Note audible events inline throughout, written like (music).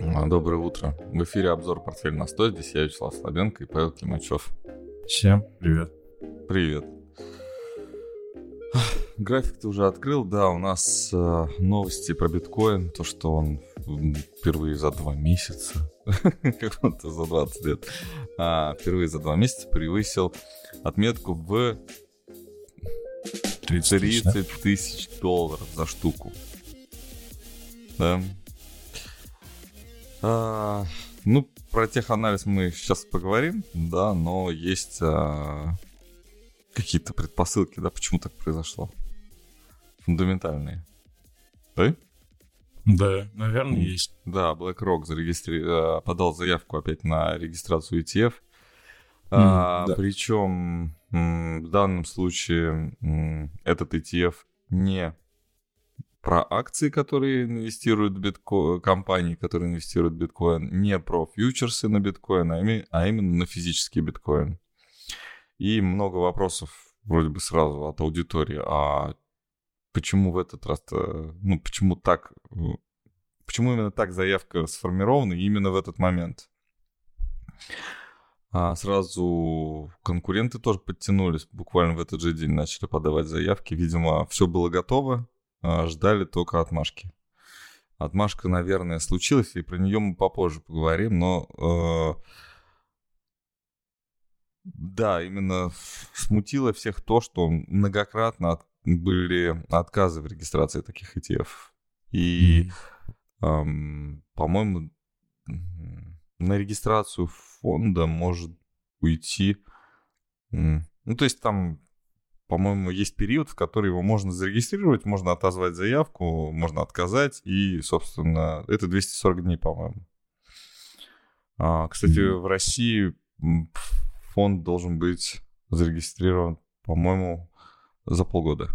А, Доброе утро. В эфире обзор «Портфель на 100». Здесь я, Вячеслав Слабенко и Павел Климачев. Всем привет. Привет. График ты уже открыл, да, у нас э, новости про биткоин, то, что он впервые за два месяца, (laughs) как будто за 20 лет, а, впервые за два месяца превысил отметку в 30 тысяч, да? 30 тысяч долларов за штуку. Да. А, ну, про теханализ мы сейчас поговорим, да, но есть а, какие-то предпосылки, да, почему так произошло. Фундаментальные. Да? Да, наверное, есть. Да, BlackRock зарегистри... а, подал заявку опять на регистрацию ETF. А, да. Причем в данном случае этот ETF не про акции, которые инвестируют в биткоин, компании, которые инвестируют в биткоин, не про фьючерсы на биткоин, а, а именно на физический биткоин. И много вопросов вроде бы сразу от аудитории, а почему в этот раз, ну почему так, э, почему именно так заявка сформирована именно в этот момент? А сразу конкуренты тоже подтянулись, буквально в этот же день начали подавать заявки. Видимо, все было готово, ждали только отмашки. Отмашка, наверное, случилась, и про нее мы попозже поговорим, но э, да, именно смутило всех то, что многократно от- были отказы в регистрации таких ETF. И, ам, по-моему, на регистрацию фонда может уйти... Ну, то есть там, по-моему, есть период, в который его можно зарегистрировать, можно отозвать заявку, можно отказать, и, собственно, это 240 дней, по-моему. А, Кстати, Мгм. в России фонд должен быть зарегистрирован, по-моему, за полгода.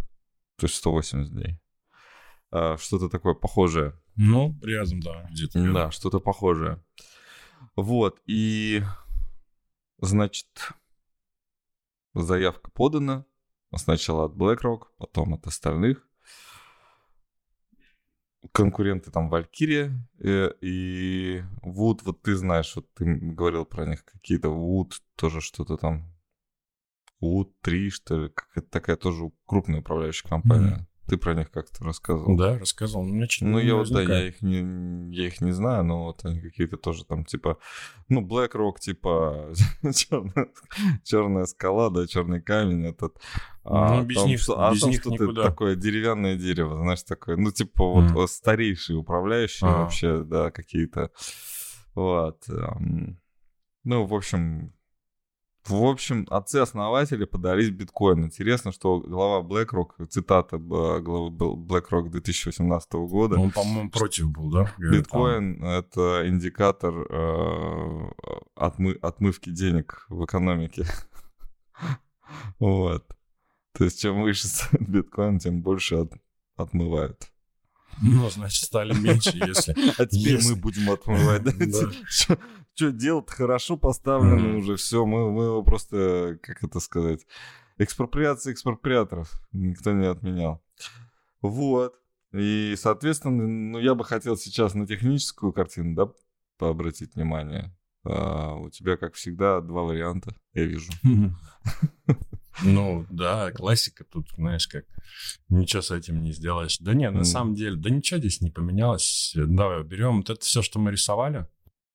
То есть 180 дней. А, Что-то такое похожее. Ну, рядом, да, где-то. рядом. Да, что-то похожее. Вот, и, значит, заявка подана. Сначала от BlackRock, потом от остальных. Конкуренты там Valkyrie э, и Wood. Вот ты знаешь, вот ты говорил про них какие-то Wood, тоже что-то там. Wood 3, что ли, какая-то такая тоже крупная управляющая компания. Мгм. Ты про них как-то рассказывал. Да, рассказал. Ну, значит, Ну, я вот, да, я их не, я их не знаю, но вот они какие-то тоже там, типа, ну, BlackRock, типа, (laughs) черная, черная скала, да, черный камень этот. А Ну, без там них- что- а без там них что-то никуда. такое деревянное дерево, знаешь, такое, ну, типа, вот вот старейшие управляющие Ага. вообще, да, какие-то. Вот. ам, Ну, в общем, в общем, отцы-основатели подались биткоин. Интересно, что глава BlackRock, цитата э, главы BlackRock 2018 года, Он, по-моему, против был, да? Биткоин — это индикатор э, отмы- отмывки денег в экономике. (laughs) Вот. То есть, чем выше (laughs) биткоин, тем больше от- отмывают. Ну, значит, стали меньше, если... (laughs) А теперь Если- мы будем отмывать. Да. Что делать хорошо поставлено уже, все, мы, мы его просто, как это сказать, экспроприация экспроприаторов никто не отменял. Вот. И, соответственно, ну, я бы хотел сейчас на техническую картину, да, пообратить внимание. А, у тебя, как всегда, два варианта, я вижу. (laughs) Ну, да, классика тут, знаешь, как ничего с этим не сделаешь. Да нет, на самом деле, да ничего здесь не поменялось. Давай берем вот это все, что мы рисовали.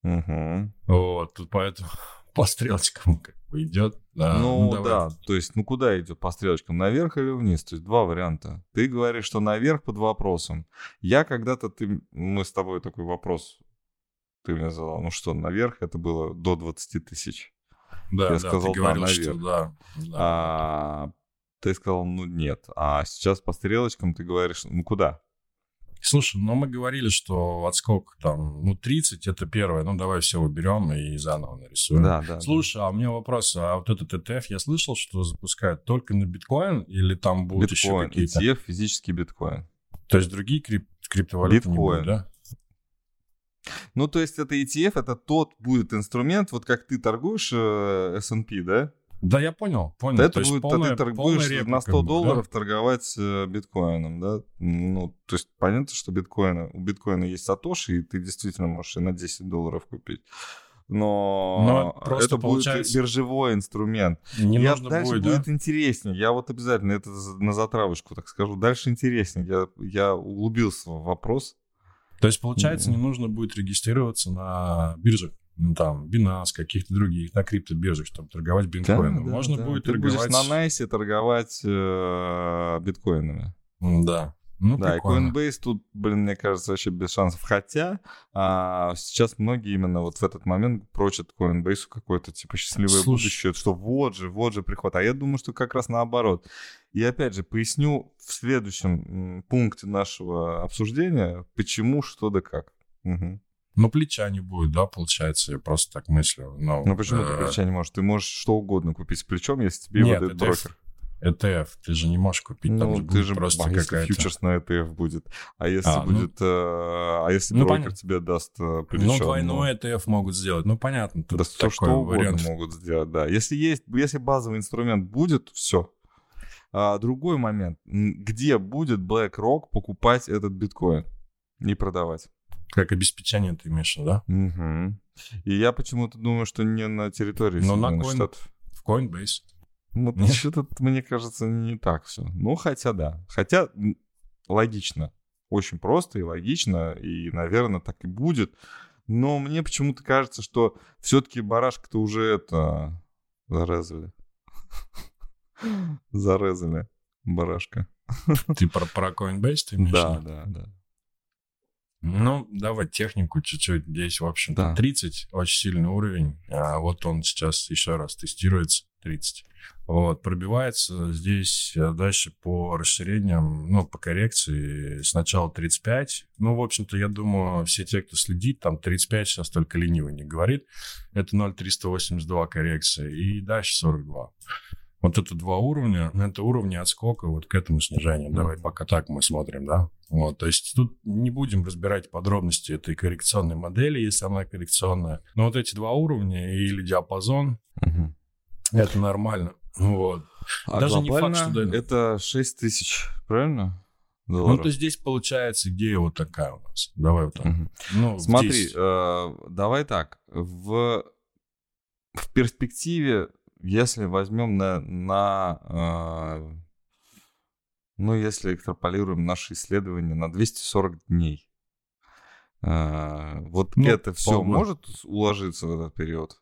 Мгм. Вот, тут поэтому (laughs) по стрелочкам как бы идет. Да, ну, давай. да, то есть, ну куда идет по стрелочкам, наверх или вниз? То есть два варианта. Ты говоришь, что наверх под вопросом. Я когда-то, ты, мы с тобой такой вопрос, ты мне задал, ну что, наверх это было до 20 тысяч. Да, Я да, сказал, ты да, говорил, что наверх. да. да. А, ты сказал, ну нет. А сейчас по стрелочкам ты говоришь, ну куда? Слушай, ну мы говорили, что от сколько там, ну 30 это первое, ну давай все уберем и заново нарисуем. Да, да. Слушай, а у меня вопрос, а вот этот ETF, я слышал, что запускают только на биткоин или там да. будут еще биткоин, какие-то? ETF, физический биткоин. То есть другие крип- криптовалюты не Биткоин. будут, да? Ну, то есть это ETF, это тот будет инструмент, вот как ты торгуешь э, S&P, да? Да, я понял, понял. Это то есть будет, полная, ты торгуешь полная на реплика 100 будет, да? долларов торговать э, биткоином, да? Ну, то есть понятно, что биткоина, у биткоина есть сатоши, и ты действительно можешь и на 10 долларов купить. Но, Но просто это получается- будет биржевой инструмент. Не я, нужно дальше будет, будет, да? интереснее. Я вот обязательно это на затравочку так скажу. Дальше интереснее. Я, я углубился в вопрос. То есть, получается, не Мгм. нужно будет регистрироваться на биржах, ну, там, Binance, каких-то других, на криптобиржах, чтобы торговать биткоином. Да, Можно да. будет Ты торговать... будешь на Найсе торговать э, биткоинами. Да. Ну, Да, прикольно. и Coinbase тут, блин, мне кажется, вообще без шансов. Хотя а, сейчас многие именно вот в этот момент прочат Coinbase какое-то типа счастливое Слушай. будущее, что вот же, вот же приход. А я думаю, что как раз наоборот. И опять же, поясню в следующем пункте нашего обсуждения, почему, что да как. Мгм. Ну, плеча не будет, да, получается, я просто так мыслю. Ну, Ну почему ты э, плеча не можешь? Ты можешь что угодно купить с плечом, если тебе его Нет, дает это брокер. ETF, ты же не можешь купить, там Ну, же ты же, просто а какая-то... фьючерс на ETF будет, а если А, ну- будет, э, а если Ну, брокер понятно. тебе даст э, Ну, плечо, двойной ETF могут сделать, ну, понятно, Да все что угодно вариант. могут сделать, да. Если есть, если базовый инструмент будет, все. А, другой момент, где будет BlackRock покупать этот биткоин и продавать? Как обеспечение ты имеешь, да? Мгм. И я почему-то думаю, что не на территории Ну, на Coin- Штатов. В Coinbase. Вот Нет? что-то, мне кажется, не так все. Ну, хотя да. Хотя логично. Очень просто и логично. И, наверное, так и будет. Но мне почему-то кажется, что все-таки барашка-то уже это зарезали. Зарезали барашка. Ты про, про Coinbase ты имеешь? Да, да, да. Ну, давай технику чуть-чуть. Здесь, в общем-то, Да. 30 очень сильный уровень. А вот он сейчас еще раз тестируется. 30. Вот, пробивается здесь э, дальше по расширениям, ну, по коррекции. Сначала 35. Ну, в общем-то, я думаю, все те, кто следит, там 35 сейчас только ленивый не говорит. Это 0,382 коррекция. И дальше 42. Вот это два уровня, это уровни отскока вот к этому снижению. Давай пока так мы смотрим, да? Вот, то есть тут не будем разбирать подробности этой коррекционной модели, если она коррекционная. Но вот эти два уровня или диапазон, Мгм. это нормально. Вот. А Даже не факт, что да. это 6 тысяч, правильно? Ну, Долларов. то здесь получается идея вот такая у нас. Давай вот так. Мгм. Ну, Смотри, 10. э, давай так. В, в перспективе, если возьмем на, на э, ну, если экстраполируем наши исследования на 240 дней, э, вот Ну, это все полгода. может уложиться в этот период?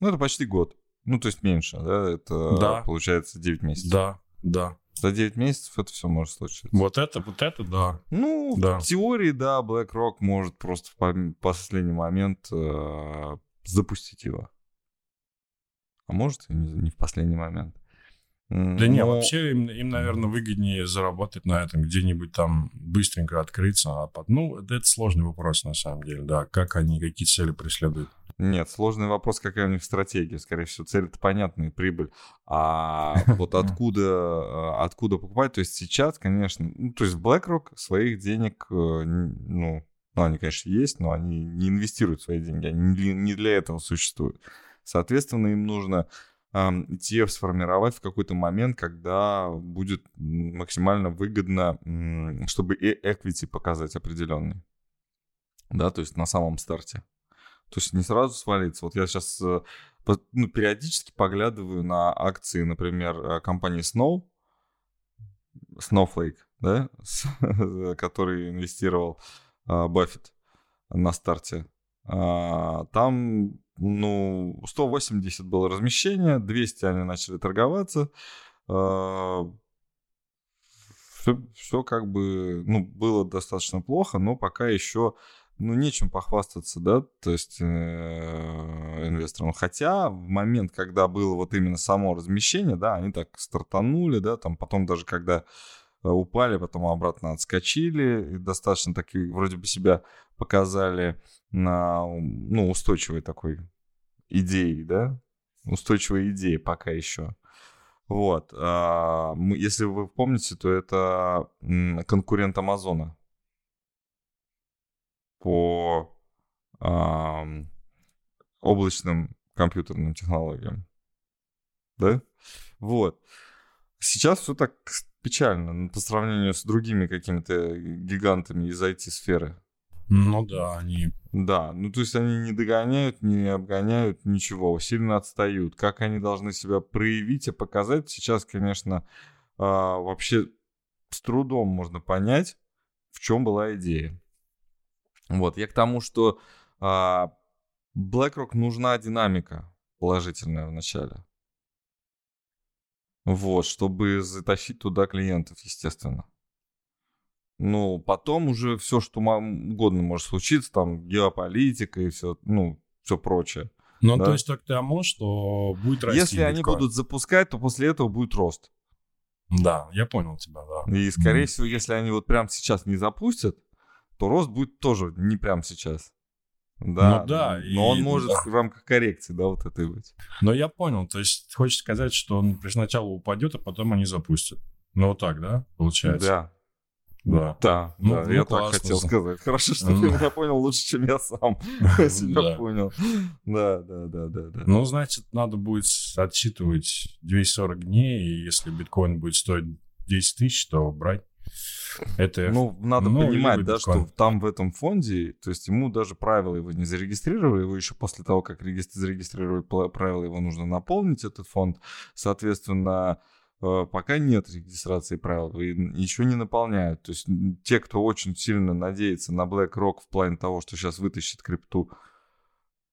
Ну, это почти год. Ну, то есть меньше, да? Это Да. получается 9 месяцев. Да, да. За 9 месяцев это все может случиться. Вот это, вот это, да. Ну, Да. в теории, да, BlackRock может просто в последний момент э, запустить его. А может и не, не в последний момент. Да не, но- вообще им, им, наверное, выгоднее заработать на этом, где-нибудь там быстренько открыться. А под... Ну, это это сложный вопрос, на самом деле, да. Как они, какие цели преследуют. Нет, сложный вопрос, какая у них стратегия. Скорее всего, цель-то понятная, прибыль. А (laughs) вот откуда, э, откуда покупать? То есть сейчас, конечно, ну, то есть BlackRock своих денег, э, ну, ну, они, конечно, есть, но они не инвестируют свои деньги, они не для этого существуют. Соответственно, им нужно ETF сформировать в какой-то момент, когда будет максимально выгодно, чтобы и equity показать определенный. Да, то есть на самом старте. То есть не сразу свалиться. Вот я сейчас ну, периодически поглядываю на акции, например, э, компании Snow, Snowflake, да, (laughs) с- который инвестировал Баффет на старте. А, Там, ну, 180 было размещение, 200 они начали торговаться. Все, все как бы, ну, было достаточно плохо, но пока еще, ну, нечем похвастаться, да, то есть э, инвесторам. Хотя в момент, когда было вот именно само размещение, да, они так стартанули, да, там потом даже когда упали, потом обратно отскочили, достаточно таки вроде бы себя показали на, ну, устойчивой такой идеей, да, устойчивой идеей пока еще. Вот. а, Если вы помните, то это конкурент Амазона по облачным компьютерным технологиям. да? Вот. Сейчас все так печально по сравнению с другими какими-то гигантами из IT-сферы. Ну да, они... Да, ну то есть они не догоняют, не обгоняют, ничего, сильно отстают. Как они должны себя проявить и показать, сейчас, конечно, а, вообще с трудом можно понять, в чем была идея. Вот, я к тому, что а, BlackRock нужна динамика положительная в начале. Вот, чтобы затащить туда клиентов, естественно. Ну, потом уже все, что угодно может случиться, там геополитика и все, ну, все прочее. Ну, да? то есть так к тому, что будет расти Если биткоин. они будут запускать, то после этого будет рост. Да, я понял тебя, да. И, скорее mm. всего, если они вот прямо сейчас не запустят, то рост будет тоже не прямо сейчас. Да, ну, да. Но и, он может да. в рамках коррекции, да, вот этой быть. Но я понял, то есть хочешь сказать, что он сначала упадет, а потом они запустят. Ну вот так, да, получается? Да. Да. Да, ну, да ну, я классно. так хотел сказать. Хорошо, что ты меня понял лучше, чем я сам (laughs) (laughs) себя понял. Да, да, да, да, да. Ну, значит, надо будет отсчитывать 240 дней, и если биткоин будет стоить 10 тысяч, то брать. Это, ну, надо ну, понимать, да, что там в этом фонде, то есть ему даже правила его не зарегистрировали, его еще после того, как зарегистрировали правила, его нужно наполнить, этот фонд. Соответственно, э, пока нет регистрации правил, и еще не наполняют. То есть те, кто очень сильно надеется на BlackRock в плане того, что сейчас вытащит крипту,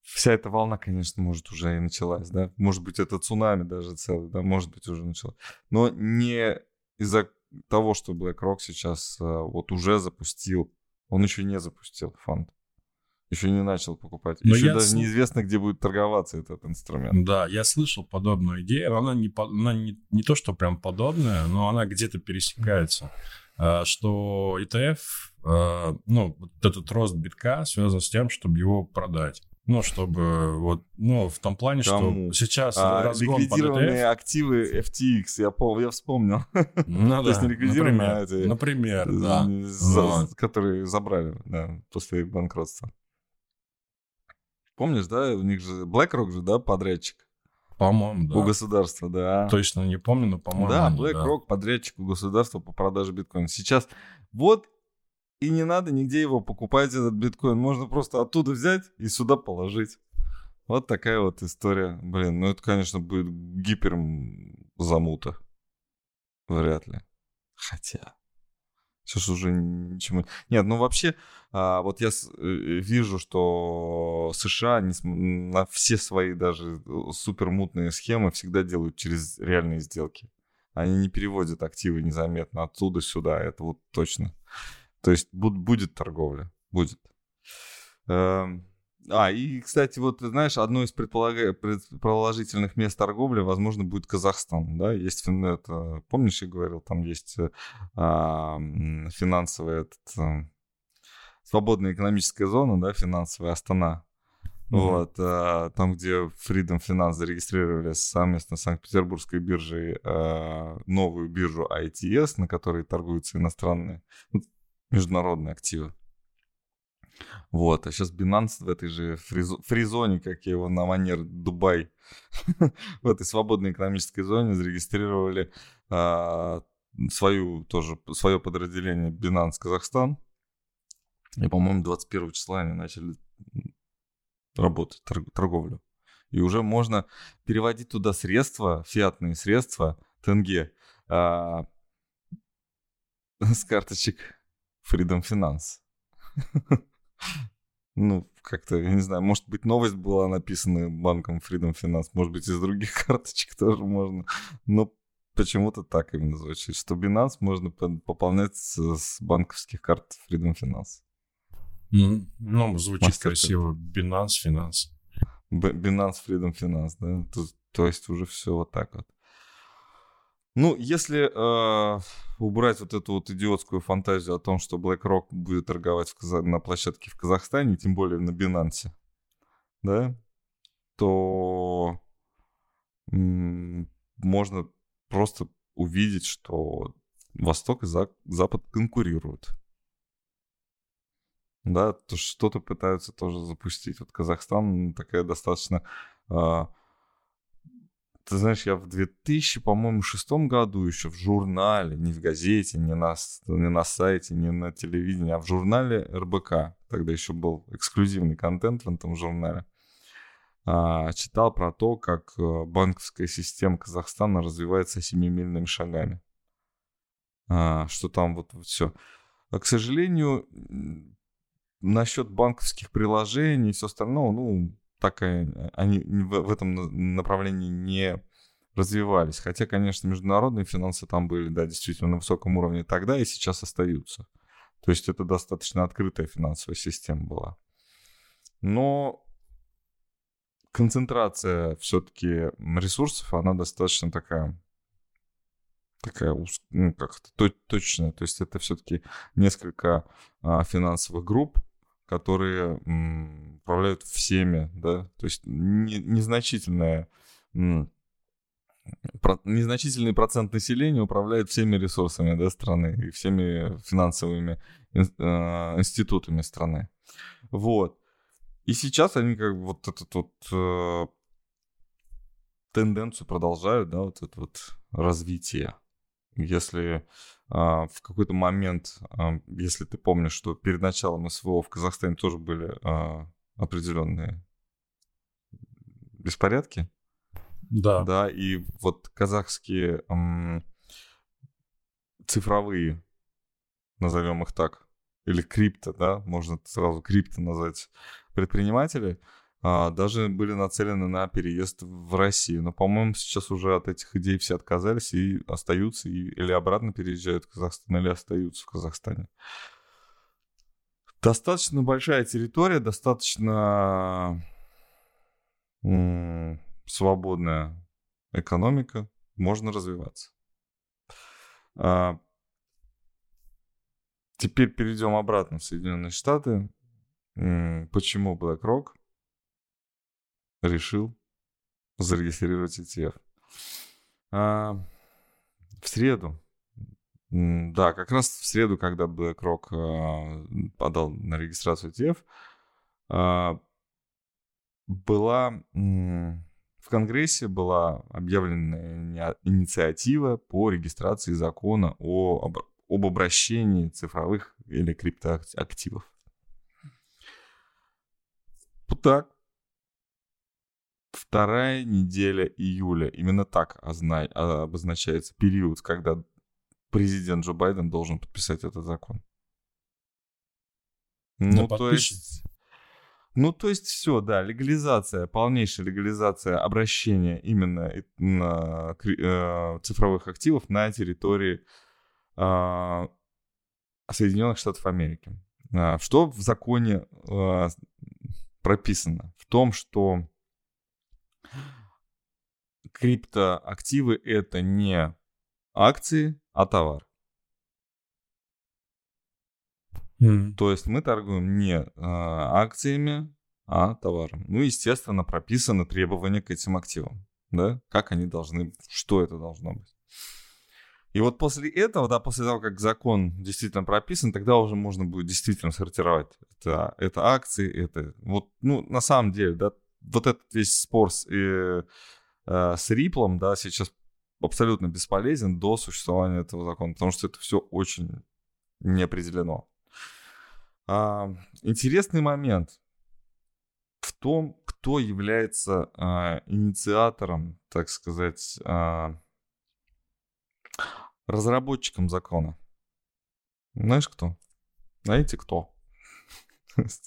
вся эта волна, конечно, может уже и началась, да, может быть, это цунами даже целый, да, может быть, уже началось, но не из-за того, что BlackRock сейчас э, вот уже запустил, он еще не запустил фонд. Еще не начал покупать. Но еще даже сл... неизвестно, где будет торговаться этот инструмент. Да, я слышал подобную идею. Она не, она не, не то, что прям подобная, но она где-то пересекается. Э, что ETF, э, ну, вот этот рост битка связан с тем, чтобы его продать. Ну, чтобы вот, ну, в том плане, Кому? что сейчас а, разгон ликвидированные под активы FTX, я, пол, я вспомнил. Ну, (laughs) То есть не ликвидированные, а эти, например, да. За, вот. Которые забрали, да, после банкротства. Помнишь, да, у них же BlackRock же, да, подрядчик? По-моему, да. У государства, да. Точно не помню, но по-моему. Да, BlackRock да. подрядчик у государства по продаже биткоина. Сейчас вот и не надо нигде его покупать, этот биткоин. Можно просто оттуда взять и сюда положить. Вот такая вот история. Блин, ну это, конечно, будет гипер замута. Вряд ли. Хотя. Сейчас уже ничему... Нет, ну вообще, а, вот я с, э, вижу, что США на все свои даже э, супермутные схемы всегда делают через реальные сделки. Они не переводят активы незаметно оттуда сюда, это вот точно. То есть будет торговля, будет. Эм, а, и, кстати, вот, знаешь, одно из предполага... предположительных мест торговли, возможно, будет Казахстан, да, есть, это, помнишь, я говорил, там есть а, финансовая, этот, а, свободная экономическая зона, да, финансовая Астана, Mm-hmm. Вот, а, там, где Freedom Finance зарегистрировали совместно с Санкт-Петербургской биржей а, новую биржу ITS, на которой торгуются иностранные, международные активы. Вот, а сейчас Binance в этой же фризо- фризоне, как я его на манер Дубай, (laughs) в этой свободной экономической зоне зарегистрировали а, свою тоже, свое подразделение Binance Казахстан. И, по-моему, 21 числа они начали работать, торг- торговлю. И уже можно переводить туда средства, фиатные средства, тенге, а, (laughs) с карточек Freedom Finance. Ну, как-то, я не знаю, может быть, новость была написана банком Freedom Finance, может быть, из других (laughs) карточек тоже можно, но почему-то так именно звучит, что Binance можно пополнять с, банковских карт Freedom Finance. ну, звучит Мастер красиво. Binance Finance. Binance Freedom Finance, да? То, то есть уже все вот так вот. Ну, если э, убрать вот эту вот идиотскую фантазию о том, что BlackRock будет торговать в Каза... на площадке в Казахстане, тем более на Binance, да, то м- можно просто увидеть, что Восток и За... Запад конкурируют. Да, то что-то пытаются тоже запустить. Вот Казахстан такая достаточно э, ты знаешь, я в 2000, по-моему, шестом году еще в журнале, не в газете, не на, не на сайте, не на телевидении, а в журнале РБК. Тогда еще был эксклюзивный контент в этом журнале. А, читал про то, как э, банковская система Казахстана развивается семимильными шагами. А, что там вот, вот все. А, к сожалению, насчет банковских приложений и все остальное, ну, так они в этом направлении не развивались. Хотя, конечно, международные финансы там были, да, действительно на высоком уровне тогда и сейчас остаются. То есть это достаточно открытая финансовая система была. Но концентрация все-таки ресурсов, она достаточно такая такая, ну, как-то точная. То есть это все-таки несколько а, финансовых групп, которые управляют всеми, да, то есть не, незначительная незначительный процент населения управляет всеми ресурсами да, страны и всеми финансовыми э, институтами страны. Вот. И сейчас они как бы вот эту вот э, тенденцию продолжают, да, вот это вот развитие. Если а, в какой-то момент, а, если ты помнишь, что перед началом СВО в Казахстане тоже были а, определенные беспорядки. Да. Да, и вот казахские цифровые, назовем их так, или крипто, да, можно сразу крипто назвать, предприниматели, а, даже были нацелены на переезд в Россию. Но, по-моему, сейчас уже от этих идей все отказались и остаются, и, или обратно переезжают в Казахстан, или остаются в Казахстане. Достаточно большая территория, достаточно свободная экономика, можно развиваться. А, теперь перейдем обратно в Соединенные Штаты. Почему BlackRock? Решил зарегистрировать ETF. А, в среду, да, как раз в среду, когда BlackRock а, подал на регистрацию ETF, а, была в Конгрессе была объявлена инициатива по регистрации закона о, об, об обращении цифровых или криптоактивов. Вот так вторая неделя июля. Именно так. А, обозначается период, когда президент Джо Байден должен подписать этот закон. Ну, то есть... Ну, то есть все, да, легализация, полнейшая легализация обращения именно на э, цифровых активов на территории э, Соединенных Штатов Америки. А, что в законе э, прописано? В том, что криптоактивы это не акции, а товар. Mm. То есть мы торгуем не э, акциями, а товаром. Ну, естественно, прописаны требования к этим активам. Да? Как они должны, что это должно быть. И вот после этого, да, после того, как закон действительно прописан, тогда уже можно будет действительно сортировать. Это, это акции, это... Вот, ну, на самом деле, да, вот этот весь спор с, э, э, с Риплом, да, сейчас абсолютно бесполезен до существования этого закона, потому что это все очень не определено. А, интересный момент в том, кто является а, инициатором, так сказать, а, разработчиком закона. Знаешь кто? Знаете кто?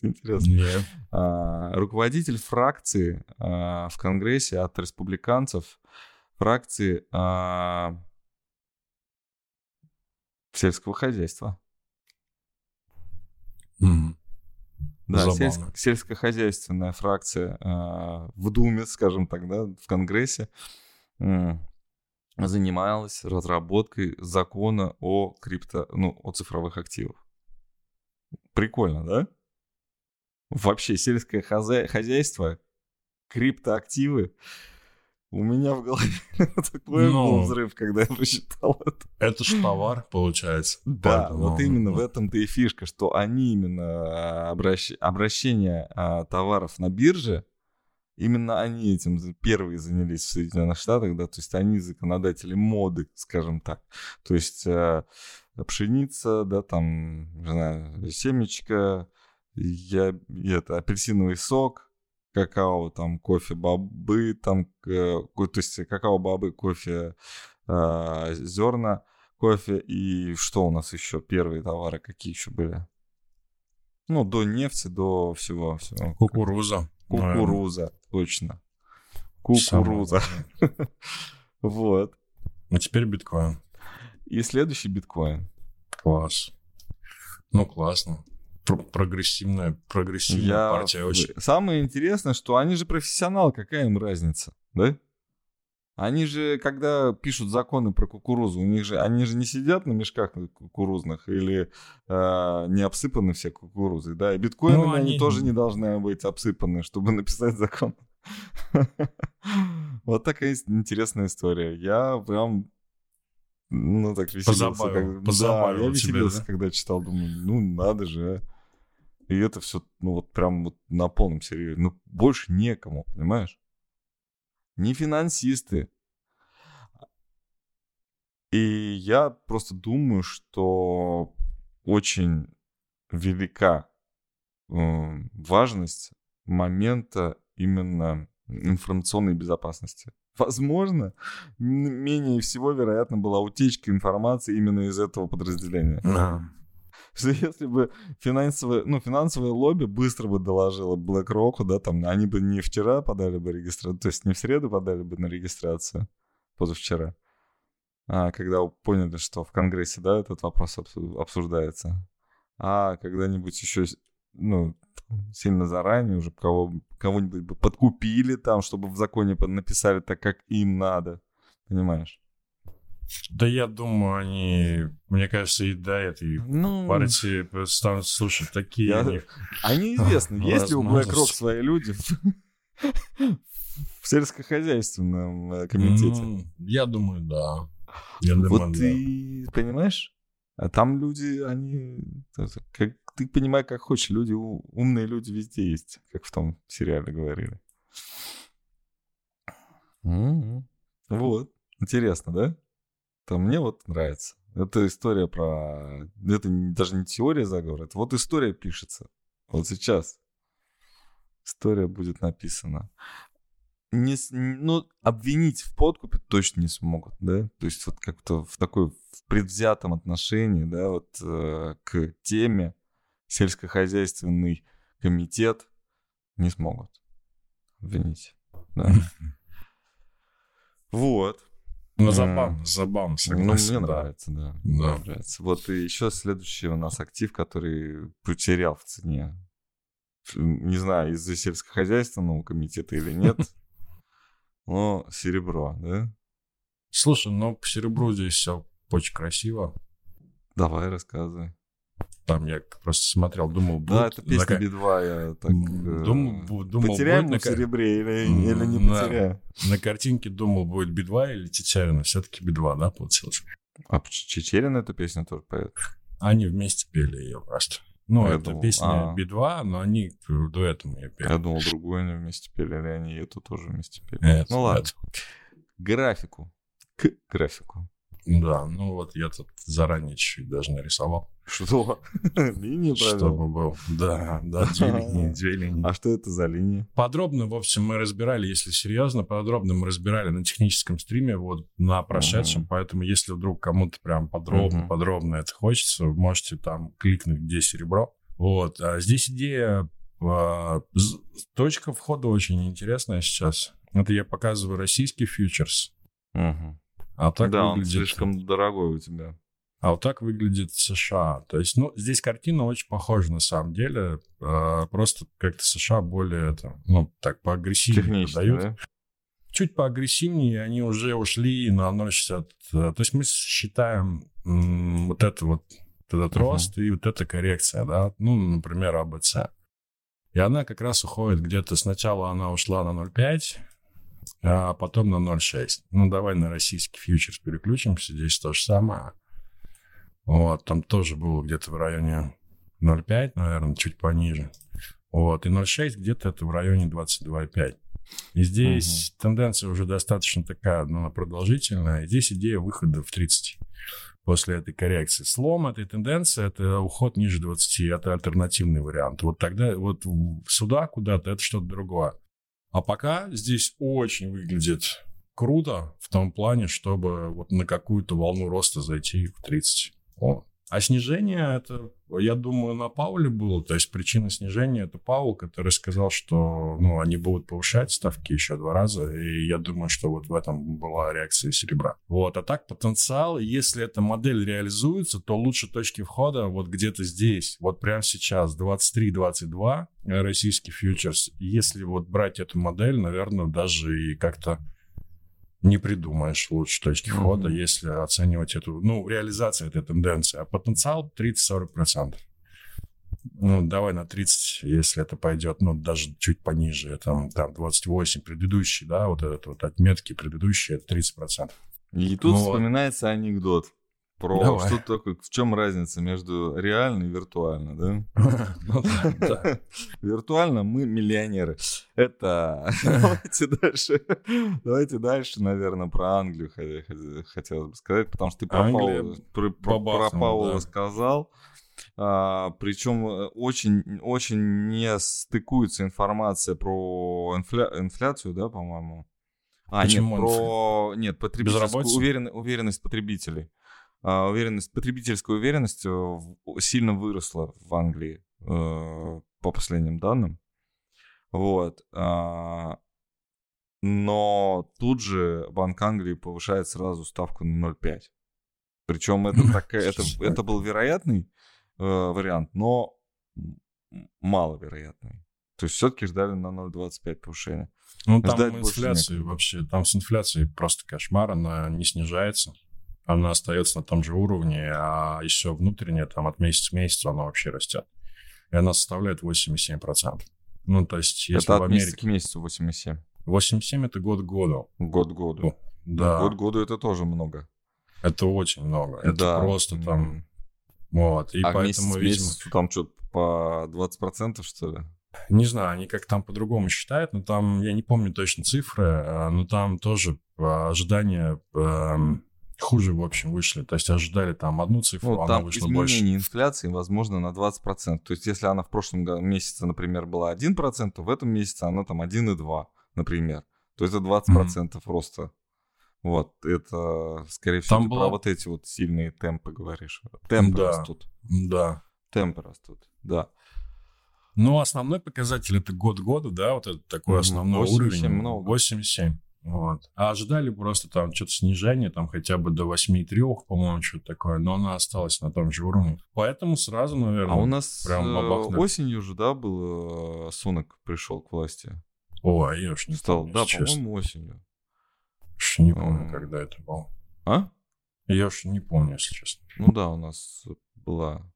Интересно. Нет. А, руководитель фракции а, в Конгрессе от республиканцев, фракции а, сельского хозяйства. Mm. Да, сельско- сельскохозяйственная фракция э, в Думе, скажем так, да, в Конгрессе занималась разработкой закона о крипто, ну, о цифровых активах. Прикольно, да? Вообще сельское хозяйство, криптоактивы. У меня в голове (laughs) такой Но... был ну. взрыв, когда я прочитал это. Это же товар, получается. Да, Поэтому... вот именно в этом-то и фишка, что они именно обращ... обращение а, товаров на бирже именно они этим первые занялись в Соединенных Штатах, да, то есть они законодатели моды, скажем так. То есть э, пшеница, да, там, не знаю, семечко, я, это, апельсиновый сок, какао, там, кофе, бобы, там, э, то есть какао-бобы, кофе, э, зерна, кофе и что у нас еще, первые товары, какие еще были? Ну, до нефти, до всего. всего. Кукуруза. Кукуруза, наверное. точно. Кукуруза. (laughs) Вот. А теперь биткоин. И следующий биткоин. Класс. Ну, классно. Прогрессивная, прогрессивная Я... партия очень. Самое интересное, что они же профессионалы, какая им разница, да? Они же, когда пишут законы про кукурузу, у них же, они же не сидят на мешках кукурузных или э, не обсыпаны все кукурузой, да, и биткоинами ну, они... они тоже не должны быть обсыпаны, чтобы (laughs) написать закон. (laughs) Вот такая интересная история. Я прям, ну, так веселился. Да, я веселился, когда читал, думаю, ну, надо же, а». И это все, ну, вот прям вот на полном серьезе. Ну, больше некому, понимаешь? не финансисты. И я просто думаю, что очень велика э, важность момента именно информационной безопасности. Возможно, менее всего вероятно была утечка информации именно из этого подразделения. Да (laughs) что если бы финансовое, ну, финансовое лобби быстро бы доложило BlackRock, да, там, они бы не вчера подали бы регистрацию, то есть не в среду подали бы на регистрацию, позавчера, а когда поняли, что в Конгрессе, да, этот вопрос обсуждается, а когда-нибудь еще, ну, сильно заранее уже кого, кого-нибудь бы подкупили там, чтобы в законе написали так, как им надо, понимаешь? Да я думаю, они, мне кажется, и до этой ну, партии станут слушать такие. Я... Они, они (laughs) известны. Есть ли у BlackRock свои люди (laughs) в сельскохозяйственном э, комитете? Я думаю, да. Я думаю, вот да. ты понимаешь? А там люди, они... Как, ты понимаешь, как хочешь. Люди, умные люди везде есть, как в том сериале говорили. Mm-hmm. Вот. Интересно, да? То мне вот нравится. Это история про... Это даже не теория заговора, это вот история пишется. Вот сейчас. История будет написана. Не, ну, обвинить в подкупе точно не смогут, да? То есть вот как-то в такой в предвзятом отношении, да, вот э, к теме сельскохозяйственный комитет не смогут обвинить, да. Вот. Ну, забавно, забавно, согласен. Ну, мне нравится, да. да. Мне нравится. Вот и еще следующий у нас актив, который потерял в цене. Не знаю, из-за сельскохозяйственного комитета или нет, (laughs) но серебро, да? Слушай, ну по серебру здесь все очень красиво. Давай, рассказывай. Там я просто смотрел, думал, будет... Да, это песня Би-2, я так... Думал, думал потеряем будет мы в серебре или, или не на, потеряем? На картинке думал, будет Би-2 или Чечерина. Все-таки Би-2, да, получилось? А Чечерина эту песню тоже поет? Они вместе пели ее просто. Ну, я это думал, песня а... Би-2, но они дуэтом ее пели. Я думал, другую они вместе пели, или они эту тоже вместе пели. Нет, ну ладно. Нет. Графику. К графику. Да, ну вот я тут заранее чуть-чуть даже нарисовал. Что? (laughs) Линии провел? Чтобы был. Да, да, две (laughs) линии, две линии. А что это за линии? Подробно, в общем, мы разбирали, если серьезно, подробно мы разбирали на техническом стриме, вот на прошедшем, поэтому если вдруг кому-то прям подробно, подробно это хочется, можете там кликнуть, где серебро. Вот, а здесь идея, а, точка входа очень интересная сейчас. Это я показываю российский фьючерс. А так да, выглядит... он слишком дорогой у тебя. А вот так выглядит США. То есть, ну, здесь картина очень похожа на самом деле. Э, просто как-то США более, это, ну, так поагрессивнее дают. Да? Чуть поагрессивнее, они уже ушли на 0,60. То есть мы считаем вот это вот этот uh-huh. рост и вот эта коррекция, да, ну, например, АБЦ. И она как раз уходит где-то, сначала она ушла на 0,5, а потом на 0,6. Ну, давай на российский фьючерс переключимся, здесь то же самое. Вот, там тоже было где-то в районе 0,5, наверное, чуть пониже. Вот, и 0,6 где-то это в районе 22,5. И здесь угу. тенденция уже достаточно такая, ну, продолжительная. И здесь идея выхода в 30 после этой коррекции. Слом этой тенденции – это уход ниже 20, это альтернативный вариант. Вот тогда вот сюда куда-то это что-то другое. А пока здесь очень выглядит круто в том плане, чтобы вот на какую-то волну роста зайти в 30. О, а снижение это, я думаю, на Пауле было. То есть причина снижения это Паул, который сказал, что ну, они будут повышать ставки еще два раза. И я думаю, что вот в этом была реакция серебра. Вот. А так потенциал, если эта модель реализуется, то лучше точки входа вот где-то здесь, вот прямо сейчас, 23-22 российский фьючерс. Если вот брать эту модель, наверное, даже и как-то не придумаешь лучше точки mm-hmm. входа, если оценивать эту, ну, реализацию этой тенденции. А потенциал 30-40%. Ну, давай на 30, если это пойдет, ну, даже чуть пониже, там, там 28 предыдущий, да, вот этот вот отметки предыдущие, это 30%. И тут ну, вспоминается анекдот про Давай. что такое, в чем разница между реально и виртуально, да? (laughs) Ну (laughs) виртуально мы миллионеры. Это (laughs) давайте дальше, давайте дальше, наверное, про Англию хотелось бы сказать, потому что ты про Паула, сказал. А, причем э, очень, очень не стыкуется информация про инфля... инфляцию, да, по-моему. А, Почему нет, про... Нет, потребительскую уверен... уверенность потребителей. А, уверенность, потребительская уверенность э, сильно выросла в Англии э, по последним данным. Вот. А, но тут же Банк Англии повышает сразу ставку на 0,5. Причем это, (laughs) такая, это, это был вероятный э, вариант, но маловероятный. То есть все-таки ждали на 0,25 повышения. Ну, там Ждать инфляции вообще, там с инфляцией просто кошмар, она не снижается она остается на том же уровне, а еще внутренняя, там, от месяца к месяцу она вообще растет. И она составляет 8,7%. Ну, то есть, если это в Америке... месяца к месяцу 8,7. 8,7 это год к году. Год к году. Ну, да. Год к году это тоже много. Это очень много. Это да. просто там... Вот. И а поэтому, месяц, видимо... месяц, там что, по 20% что ли? Не знаю, они как там по-другому считают, но там, я не помню точно цифры, а, но там тоже ожидания эм, хуже, в общем, вышли. То есть ожидали там одну цифру, ну, она там вышла больше. изменение инфляции, возможно, на 20%. То есть если она в прошлом месяце, например, была 1%, то в этом месяце она там 1,2%, например. То есть это 20% mm-hmm. роста. Вот, это, скорее всего, там была... про вот эти вот сильные темпы говоришь. Темпы да. растут. Да. Темпы растут, да. Ну, основной показатель это год года, да, вот это такой основной 87 уровень. Много. 87. Вот. А ожидали просто там что-то снижение, там хотя бы до 8,3, по-моему, что-то такое, но она осталась на том же уровне. Поэтому сразу, наверное, А у нас прям э, осенью же, да, был э, Сунок пришел к власти? О, а я уж не Стал, помню, Да, по-моему, осенью. Уж не помню, а... когда это было. А? Я уж не помню, если честно. Ну да, у нас была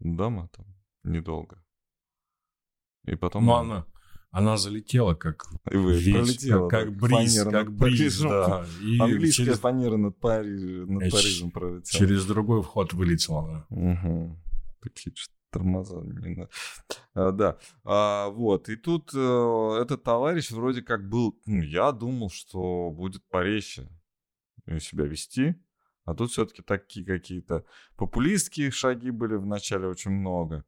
дама там недолго. И потом... Ну, она, она залетела как и вы весь, пролетела, как, как бриз, как бриз, да. И Английская через... фанера над, Париж, над и Парижем пролетела. Через другой вход вылетела, да. Угу. Такие тормоза. Не а, да, а, вот. И тут а, этот товарищ вроде как был... Ну, я думал, что будет порезче себя вести. А тут все-таки такие какие-то популистские шаги были в начале очень много.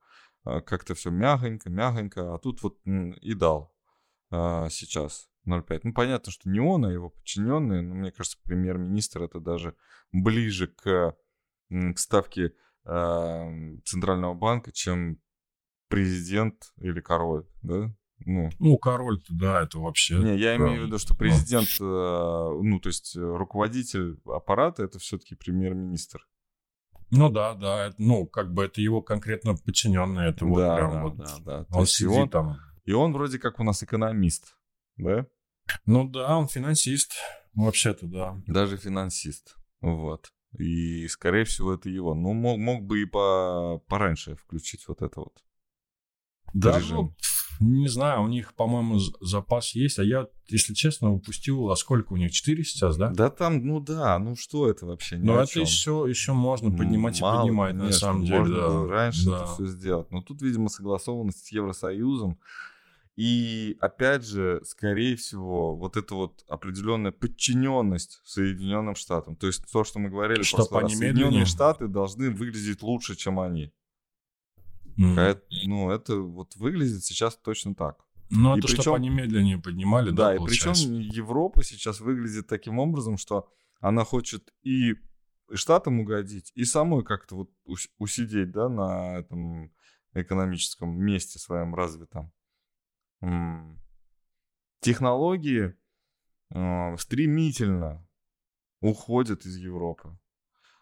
А, как-то все мягонько, мягонько, а тут вот и дал а, сейчас 0,5. Ну, понятно, что не он, а его подчиненные, но мне кажется, премьер-министр это даже ближе к, к ставке э, Центрального банка, чем президент или король, да? Ну, ну король-то, да, это вообще... Не, я имею в виду, что президент, э, ну, то есть руководитель аппарата, это все-таки премьер-министр. Ну да, да, ну как бы это его конкретно подчиненные, это вот да, прям да, вот да, да. он сидит он, там. И он вроде как у нас экономист, да? Ну да, он финансист, вообще-то да. Даже финансист, вот. И, скорее всего, это его. Ну, мог, мог бы и по, пораньше включить вот это вот. Да, режим. ну, не знаю, у них, по-моему, запас есть, а я, если честно, упустил, а сколько у них, 4 сейчас, да? Да там, ну да, ну что это вообще? Ну это еще, еще можно поднимать Мало, и поднимать, конечно, на самом деле, можно да. Было раньше да. это все сделать. Но тут, видимо, согласованность с Евросоюзом И опять же, скорее всего, вот эта вот определенная подчиненность Соединенным Штатам. То есть то, что мы говорили, просто они Соединенные. Штаты должны выглядеть лучше, чем они. Это- ну, это вот выглядит сейчас точно так. Ну, это чтобы причем- они медленнее поднимали, да, Да, и причем получается? Европа сейчас выглядит таким образом, что она хочет и штатам угодить, и самой как-то вот ус- усидеть, да, на этом экономическом месте своем развитом. Технологии э, стремительно уходят из Европы.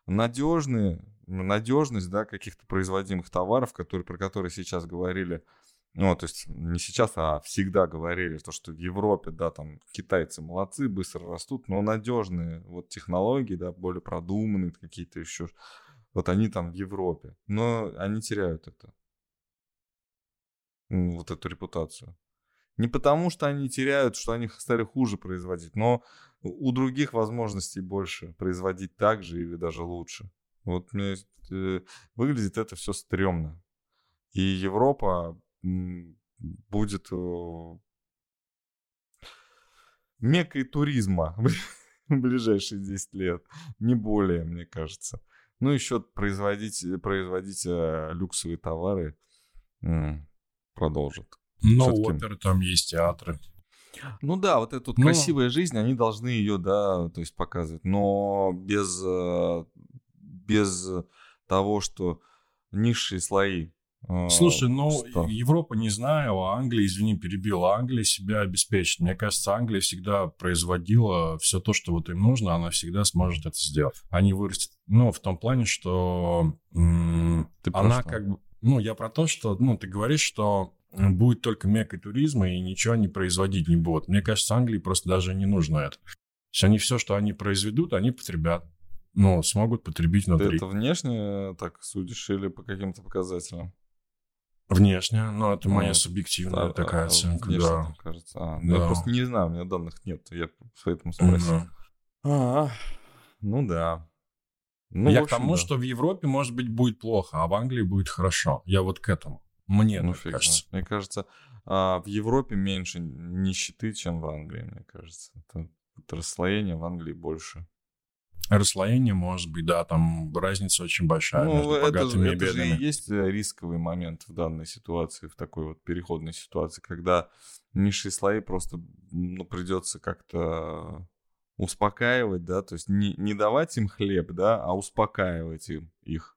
Надежные, надежность, да, каких-то производимых товаров, которые, про которые сейчас говорили, ну, то есть не сейчас, а всегда говорили, то, что в Европе, да, там китайцы молодцы, быстро растут, но надежные вот технологии, да, более продуманные какие-то еще, вот они там в Европе, но они теряют это, вот эту репутацию. Не потому, что они теряют, что они стали хуже производить, но у других возможностей больше производить так же или даже лучше. Вот мне э, выглядит это все стрёмно. И Европа будет э, меккой туризма (laughs) в ближайшие 10 лет. Не более, мне кажется. Ну, еще производить, производить э, люксовые товары м, продолжит. Но всё-таки- оперы там есть, театры. Ну да, вот эта вот Ну. красивая жизнь, они должны ее, да, то есть показывать, но без, э, без того, что низшие слои. э, Слушай, ну, что? Европа, не знаю, а Англия, извини, перебила. Англия себя обеспечит. Мне кажется, Англия всегда производила все то, что вот им нужно, она всегда сможет это сделать. Они вырастет, ну, в том плане, что м, Ты она что? как бы... Ну, я про то, что, ну, ты говоришь, что будет только меккой туризма и ничего они производить не будут. Мне кажется, Англии просто даже не нужно это. То есть они все, что они произведут, они потребят. Ну, смогут потребить Ты внутри. это внешне так судишь или по каким-то показателям? Внешне, но это моя Ну, субъективная А, такая а, оценка, да. так кажется. А, ну, Я Да. просто не знаю, у меня данных нет, я поэтому спросил. Да. А, ну да. Ну, я к тому, да. что в Европе, может быть, будет плохо, а в Англии будет хорошо. Я вот к этому. Мне Ну, фиг кажется. Мне кажется, а, в Европе меньше нищеты, чем в Англии, мне кажется. Это, это расслоение в Англии больше. Расслоение, может быть, да, там разница очень большая между ну, это, же- богатыми и это же и бедными. есть э, рисковый момент в данной ситуации, в такой вот переходной ситуации, когда низшие слои просто ну, придется как-то успокаивать, да, то есть не, не давать им хлеб, да, а успокаивать им их.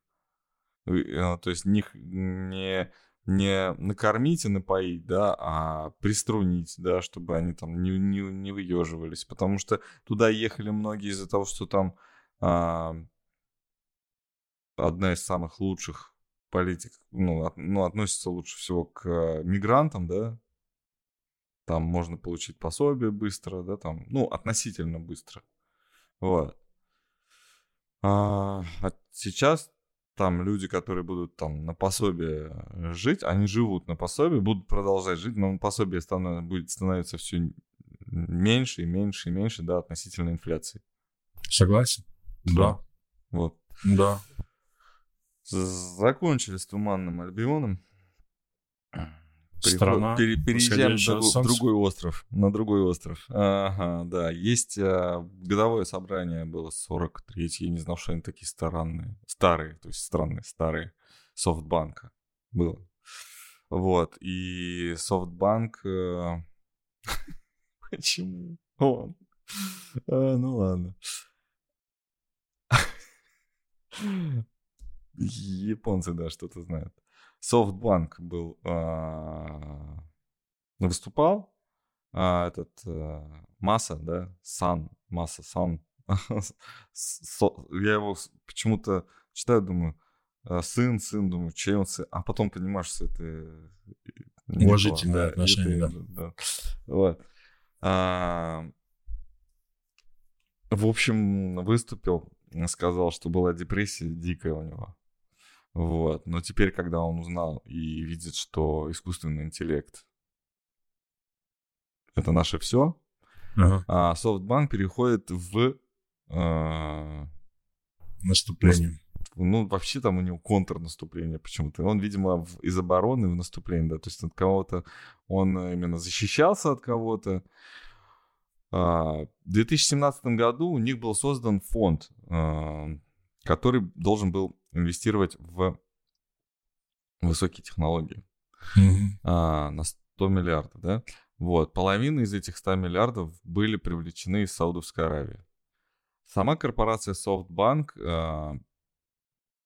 Э, То есть них не, не накормить и напоить, да, а приструнить, да, чтобы они там не, не, не выеживались. Потому что туда ехали многие из-за того, что там а, одна из самых лучших политик, ну, от- ну, относится лучше всего к мигрантам, да, там можно получить пособие быстро, да, там, ну, относительно быстро. Вот. А, а сейчас там люди, которые будут там на пособие э, жить, они живут на пособие, будут продолжать жить, но пособие станов- будет становиться все меньше и меньше и меньше, да, относительно инфляции. Согласен? Да. Вот. Да. Закончили с Туманным Альбионом. Страна, пере- переезжаем на другой остров. На другой остров. Ага, да. Есть а, годовое собрание было 43 я не знал, что они такие странные. Старые, то есть странные, старые. Софтбанка было. Вот. И Софтбанк... э, (laughs) Почему? О, а, ну ладно. (laughs) Японцы, да, что-то знают. Софтбанк был, а, выступал, а, этот Масса, да, Сан, Масса, Сан. Я его почему-то читаю, думаю, а, сын, сын, думаю, чей он сын, а потом понимаешь, что это... э, Уважительное да, отношение, это, да. Вот. А, в общем, выступил, сказал, что была депрессия дикая у него. Вот. Но теперь, когда он узнал и видит, что искусственный интеллект это наше все, Ага. а SoftBank переходит в, э, Наступление. ну, вообще там у него контрнаступление почему-то. Он, видимо, в, из обороны в наступление, да, то есть от кого-то он именно защищался от кого-то. А, в 2017 году у них был создан фонд, а, который должен был инвестировать в высокие технологии mm-hmm. на 100 миллиардов, да. Вот, половина из этих 100 миллиардов были привлечены из Саудовской Аравии. Сама корпорация SoftBank э,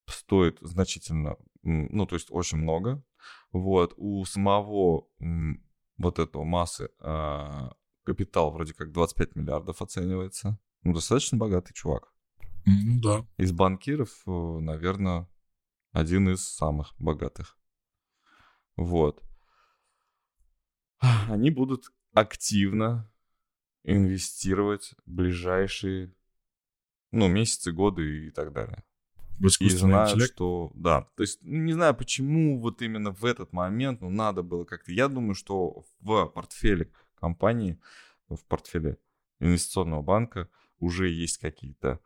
стоит значительно, ну, то есть очень много. Вот, у самого вот этого массы э, капитал вроде как 25 миллиардов оценивается. Ну, достаточно богатый чувак. Ну, да. Из банкиров, э, наверное, один из самых богатых. Вот. (sighs) Они будут активно инвестировать в ближайшие ну, месяцы, годы и так далее. В и знаю, интеллект? что... Да, то есть ну, не знаю, почему вот именно в этот момент, ну, надо было как-то... Я думаю, что в портфеле компании, в портфеле инвестиционного банка уже есть какие-то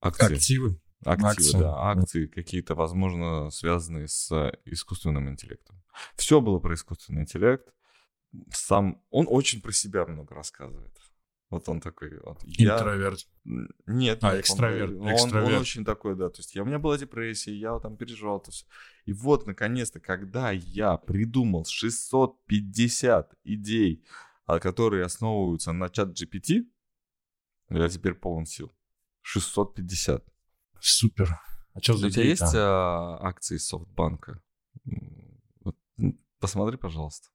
акции. Активы. Активы, акции. да, акции какие-то, возможно, связанные с искусственным интеллектом. Все было про искусственный интеллект. Сам он очень про себя много рассказывает. Вот он такой. Вот, Интроверт. Я... Нет. А, экстраверт. Он, экстраверт. Он, он очень такой, да. То есть я, у меня была депрессия, я там переживал это все. И вот, наконец-то, когда я придумал 650 идей, а, которые основываются на чат GPT, я теперь полон сил. 650. Супер. А что за У тебя есть а, акции софтбанка? Посмотри, пожалуйста.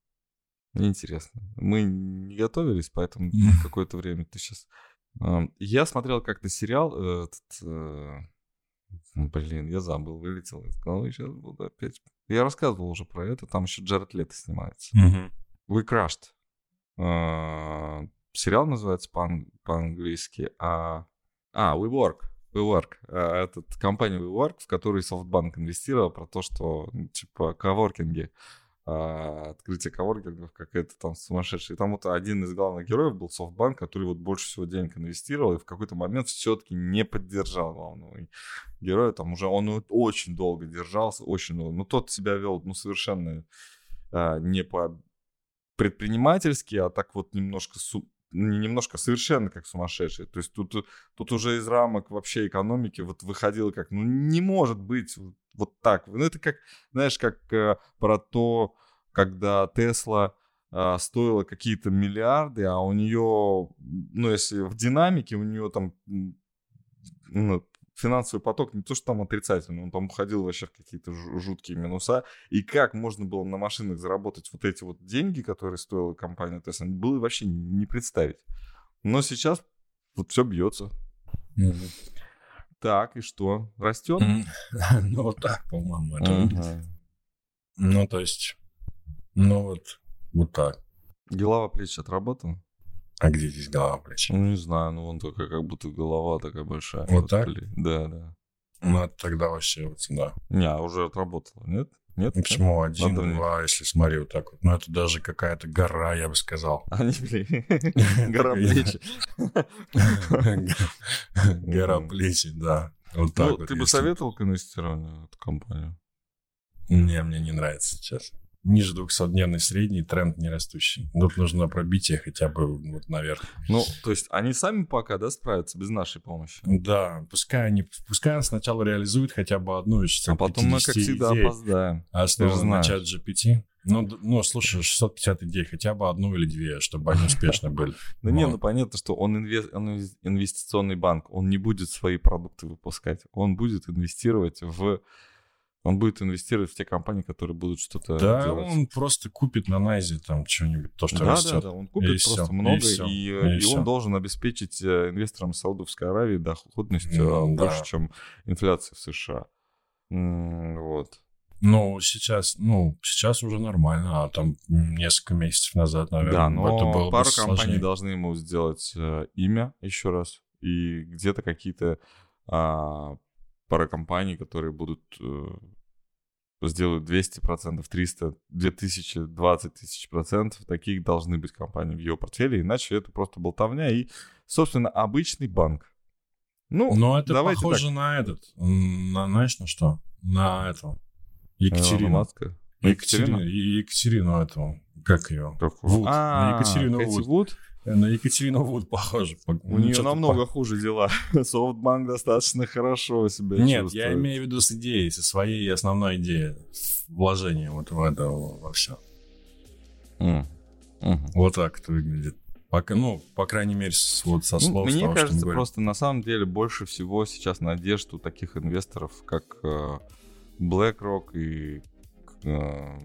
Мне интересно. Мы не готовились, поэтому какое-то время ты сейчас... Я смотрел как-то сериал э, этот... Э, блин, я забыл, вылетел из головы, сейчас буду опять... Я рассказывал уже про это, там еще Джаред Лето снимается. We Crushed. А, сериал называется по-английски, а... А, We Work. WeWork. А, этот компания WeWork, в которой SoftBank инвестировал, про то, что, ну, типа, коворкинги а, открытие коворкингов какая-то там сумасшедшая. И там вот один из главных героев был Софтбанк, который вот больше всего денег инвестировал и в какой-то момент все-таки не поддержал главного героя. Там уже он очень долго держался, очень долго. Но тот себя вел, ну, совершенно а, не по предпринимательски, а так вот немножко су немножко, совершенно как сумасшедший. То есть тут, тут уже из рамок вообще экономики вот выходило как, ну не может быть вот так. Ну это как, знаешь, как э, про то, когда Тесла э, стоила какие-то миллиарды, а у нее, ну если в динамике у нее там ну, финансовый поток не то, что там отрицательный, он там уходил вообще в какие-то жуткие минуса. И как можно было на машинах заработать вот эти вот деньги, которые стоила компания Tesla, было вообще не представить. Но сейчас вот все бьется. Mm-hmm. Так, и что? Растет? (laughs) ну, вот так, по-моему, это выглядит. Ну, то есть, ну вот, вот так. Голова плечи отработана? А где здесь голова плечи? Ну, не знаю, ну вон только как будто голова такая большая. Вот, вот так? Да, да. Ну, это тогда вообще вот сюда. Не, а уже отработала, нет? Нет? Ну, почему один, Надо два, если смотри вот так вот. Ну, это даже какая-то гора, я бы сказал. (laughs) Они, блин, (laughs) гора плечи. (laughs) Гора плечи, да. Вот так ну, ты бы советовал к инвестированию эту компанию? Не, мне не нравится сейчас ниже 200-дневной средней тренд не растущий. Тут нужно пробитие хотя бы вот наверх. Ну, то есть они сами пока, да, справятся без нашей помощи? Да, пускай они, пускай сначала реализуют хотя бы одну из А потом мы, как всегда, идей, опоздаем. А что на чат GPT? Ну, ну, слушай, 650 идей, хотя бы одну или две, чтобы они успешно были. (laughs) Да не, ну понятно, что он инвестиционный банк, он не будет свои продукты выпускать, он будет инвестировать в он будет инвестировать в те компании, которые будут что-то да, делать. он просто купит на Найзе там что-нибудь, то, что да, растет. Да, да, он купит и просто все, много, и, все, и, и, и он должен обеспечить э, инвесторам Саудовской Аравии доходность mm, больше, да. чем инфляция в США. Вот. Ну, сейчас, ну, сейчас уже нормально, а там несколько месяцев назад, наверное, да, но это было пару компаний должны ему сделать э, имя еще раз, и где-то какие-то а, пара компаний, которые будут э, сделают 200%, 300, 2000, 20 тысяч процентов. Таких должны быть компании в его портфеле, иначе это просто болтовня и, собственно, обычный банк. Ну, Но это давайте похоже так. на этот, на, знаешь, на что? На этого. Екатерину. Маска. Екатерину, и- Екатерину эту, как ее? Вуд. А, На Екатерину. Вуд? На Екатерину Вуд похоже. У Ну, нее намного хуже дела. (laughs) Софтбанк достаточно хорошо себя Нет, чувствует. я имею в виду с идеей, со своей основной идеей вложения вот в это во все. М. Мгм. Вот так это выглядит. Пока, ну, по крайней мере, с- вот со Ну, слов Мне того, кажется, просто на самом деле больше всего сейчас надежд у таких инвесторов, как э, BlackRock и э,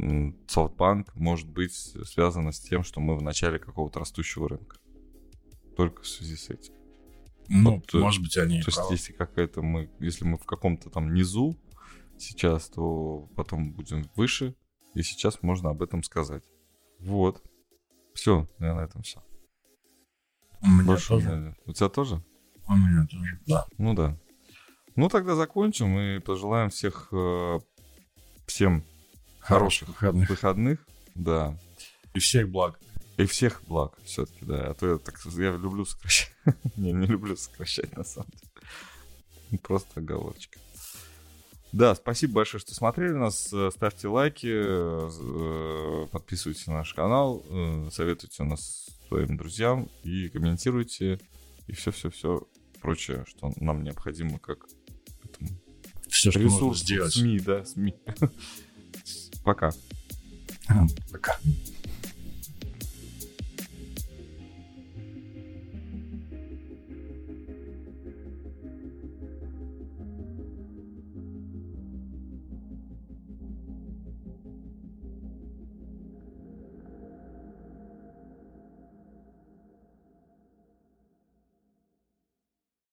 SoftBank, может быть связано с тем, что мы в начале какого-то растущего рынка. Только в связи с этим. Ну, вот, э, может быть, они То есть, если какая-то мы, если мы в каком-то там низу сейчас, то потом будем выше, и сейчас можно об этом сказать. Вот. Все, я на этом все. У меня Больше тоже. у меня- У тебя тоже? У меня тоже, да. Ну да. Ну тогда закончим и пожелаем всех э, всем хороших выходных. выходных, да, И всех благ. и всех благ все-таки, да. А то я так я люблю сокращать, (laughs) не не люблю сокращать на самом деле, просто оговорочка. Да, спасибо большое, что смотрели нас. Ставьте лайки, э, подписывайтесь на наш канал, э, советуйте нас своим друзьям и комментируйте и все-все-все прочее, что нам необходимо как этому Все, что можно ресурс сделать. СМИ, да, СМИ. (laughs) Пока. Пока.